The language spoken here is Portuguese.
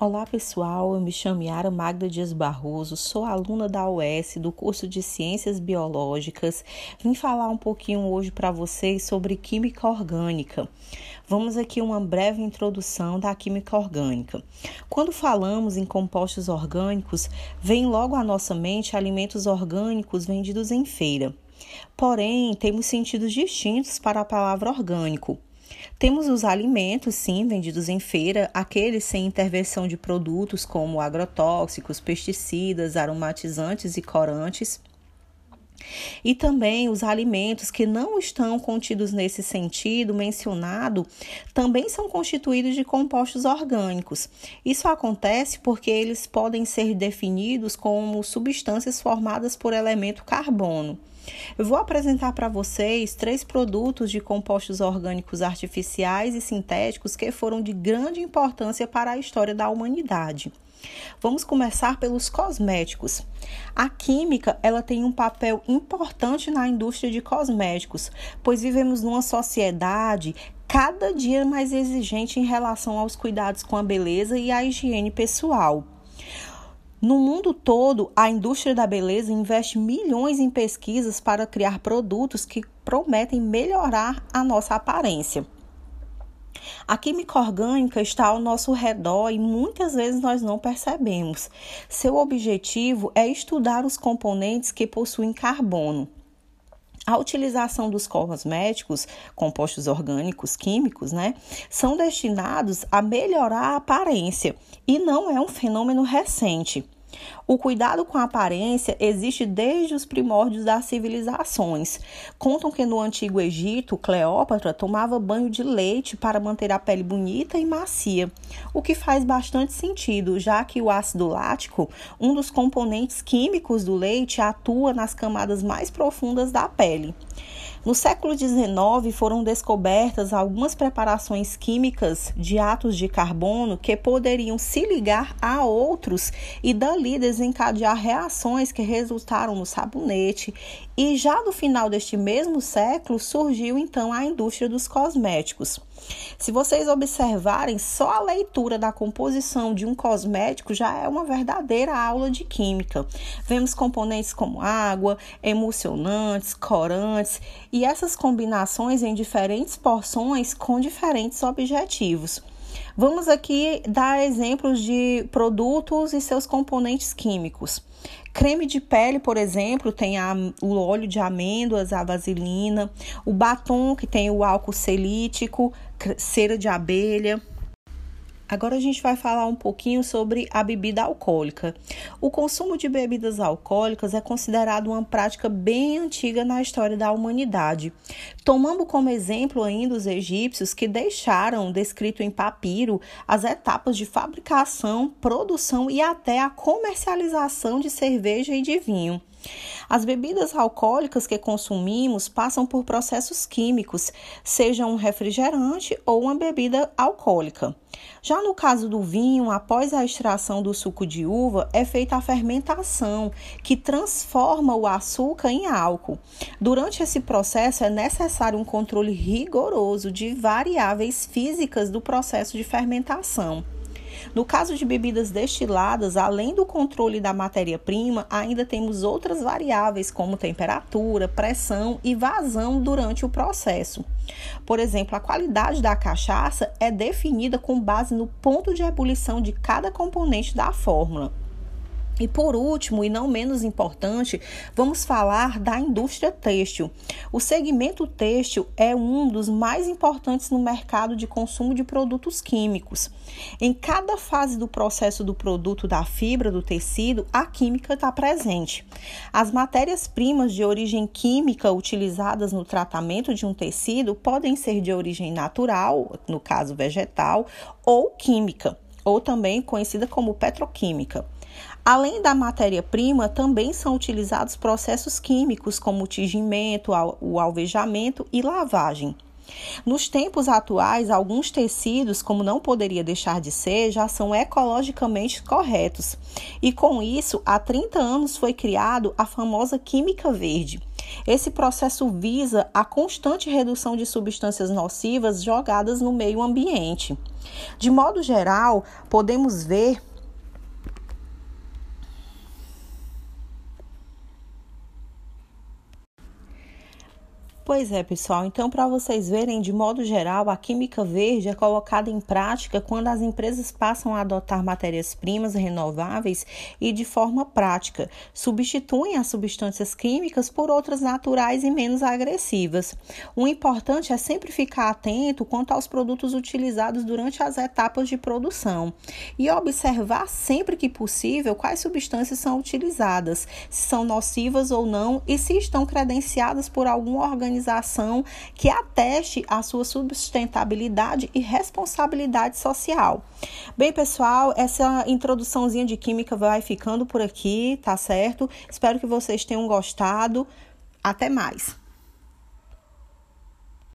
Olá pessoal, eu me chamo Yara Magda Dias Barroso, sou aluna da UES do curso de Ciências Biológicas. Vim falar um pouquinho hoje para vocês sobre química orgânica. Vamos aqui uma breve introdução da química orgânica. Quando falamos em compostos orgânicos, vem logo à nossa mente alimentos orgânicos vendidos em feira. Porém, temos sentidos distintos para a palavra orgânico. Temos os alimentos, sim, vendidos em feira, aqueles sem intervenção de produtos como agrotóxicos, pesticidas, aromatizantes e corantes. E também os alimentos que não estão contidos nesse sentido mencionado também são constituídos de compostos orgânicos. Isso acontece porque eles podem ser definidos como substâncias formadas por elemento carbono. Eu vou apresentar para vocês três produtos de compostos orgânicos artificiais e sintéticos que foram de grande importância para a história da humanidade. Vamos começar pelos cosméticos. A química, ela tem um papel importante na indústria de cosméticos, pois vivemos numa sociedade cada dia mais exigente em relação aos cuidados com a beleza e a higiene pessoal. No mundo todo, a indústria da beleza investe milhões em pesquisas para criar produtos que prometem melhorar a nossa aparência. A química orgânica está ao nosso redor e muitas vezes nós não percebemos. Seu objetivo é estudar os componentes que possuem carbono. A utilização dos cosméticos, compostos orgânicos químicos, né, são destinados a melhorar a aparência e não é um fenômeno recente. O cuidado com a aparência existe desde os primórdios das civilizações. Contam que no antigo Egito, Cleópatra tomava banho de leite para manter a pele bonita e macia, o que faz bastante sentido, já que o ácido lático, um dos componentes químicos do leite, atua nas camadas mais profundas da pele. No século XIX foram descobertas algumas preparações químicas de átomos de carbono que poderiam se ligar a outros e dali desencadear reações que resultaram no sabonete. E já no final deste mesmo século surgiu então a indústria dos cosméticos. Se vocês observarem, só a leitura da composição de um cosmético já é uma verdadeira aula de química. Vemos componentes como água, emulsionantes, corantes e essas combinações em diferentes porções com diferentes objetivos. Vamos aqui dar exemplos de produtos e seus componentes químicos. Creme de pele, por exemplo, tem a, o óleo de amêndoas, a vaselina, o batom que tem o álcool celítico, cera de abelha. Agora a gente vai falar um pouquinho sobre a bebida alcoólica. O consumo de bebidas alcoólicas é considerado uma prática bem antiga na história da humanidade. Tomando como exemplo ainda os egípcios que deixaram descrito em papiro as etapas de fabricação, produção e até a comercialização de cerveja e de vinho. As bebidas alcoólicas que consumimos passam por processos químicos, seja um refrigerante ou uma bebida alcoólica. Já no caso do vinho, após a extração do suco de uva, é feita a fermentação, que transforma o açúcar em álcool. Durante esse processo, é necessário um controle rigoroso de variáveis físicas do processo de fermentação. No caso de bebidas destiladas, além do controle da matéria-prima, ainda temos outras variáveis como temperatura, pressão e vazão durante o processo. Por exemplo, a qualidade da cachaça é definida com base no ponto de ebulição de cada componente da fórmula. E por último, e não menos importante, vamos falar da indústria têxtil. O segmento têxtil é um dos mais importantes no mercado de consumo de produtos químicos. Em cada fase do processo do produto da fibra do tecido, a química está presente. As matérias-primas de origem química utilizadas no tratamento de um tecido podem ser de origem natural, no caso vegetal, ou química, ou também conhecida como petroquímica. Além da matéria-prima, também são utilizados processos químicos como o tingimento, o alvejamento e lavagem. Nos tempos atuais, alguns tecidos, como não poderia deixar de ser, já são ecologicamente corretos. E com isso, há 30 anos foi criado a famosa química verde. Esse processo visa a constante redução de substâncias nocivas jogadas no meio ambiente. De modo geral, podemos ver Pois é, pessoal. Então, para vocês verem, de modo geral, a química verde é colocada em prática quando as empresas passam a adotar matérias-primas renováveis e de forma prática, substituem as substâncias químicas por outras naturais e menos agressivas. O importante é sempre ficar atento quanto aos produtos utilizados durante as etapas de produção e observar sempre que possível quais substâncias são utilizadas, se são nocivas ou não e se estão credenciadas por algum organismo organização que ateste a sua sustentabilidade e responsabilidade social. Bem, pessoal, essa introduçãozinha de química vai ficando por aqui, tá certo? Espero que vocês tenham gostado. Até mais!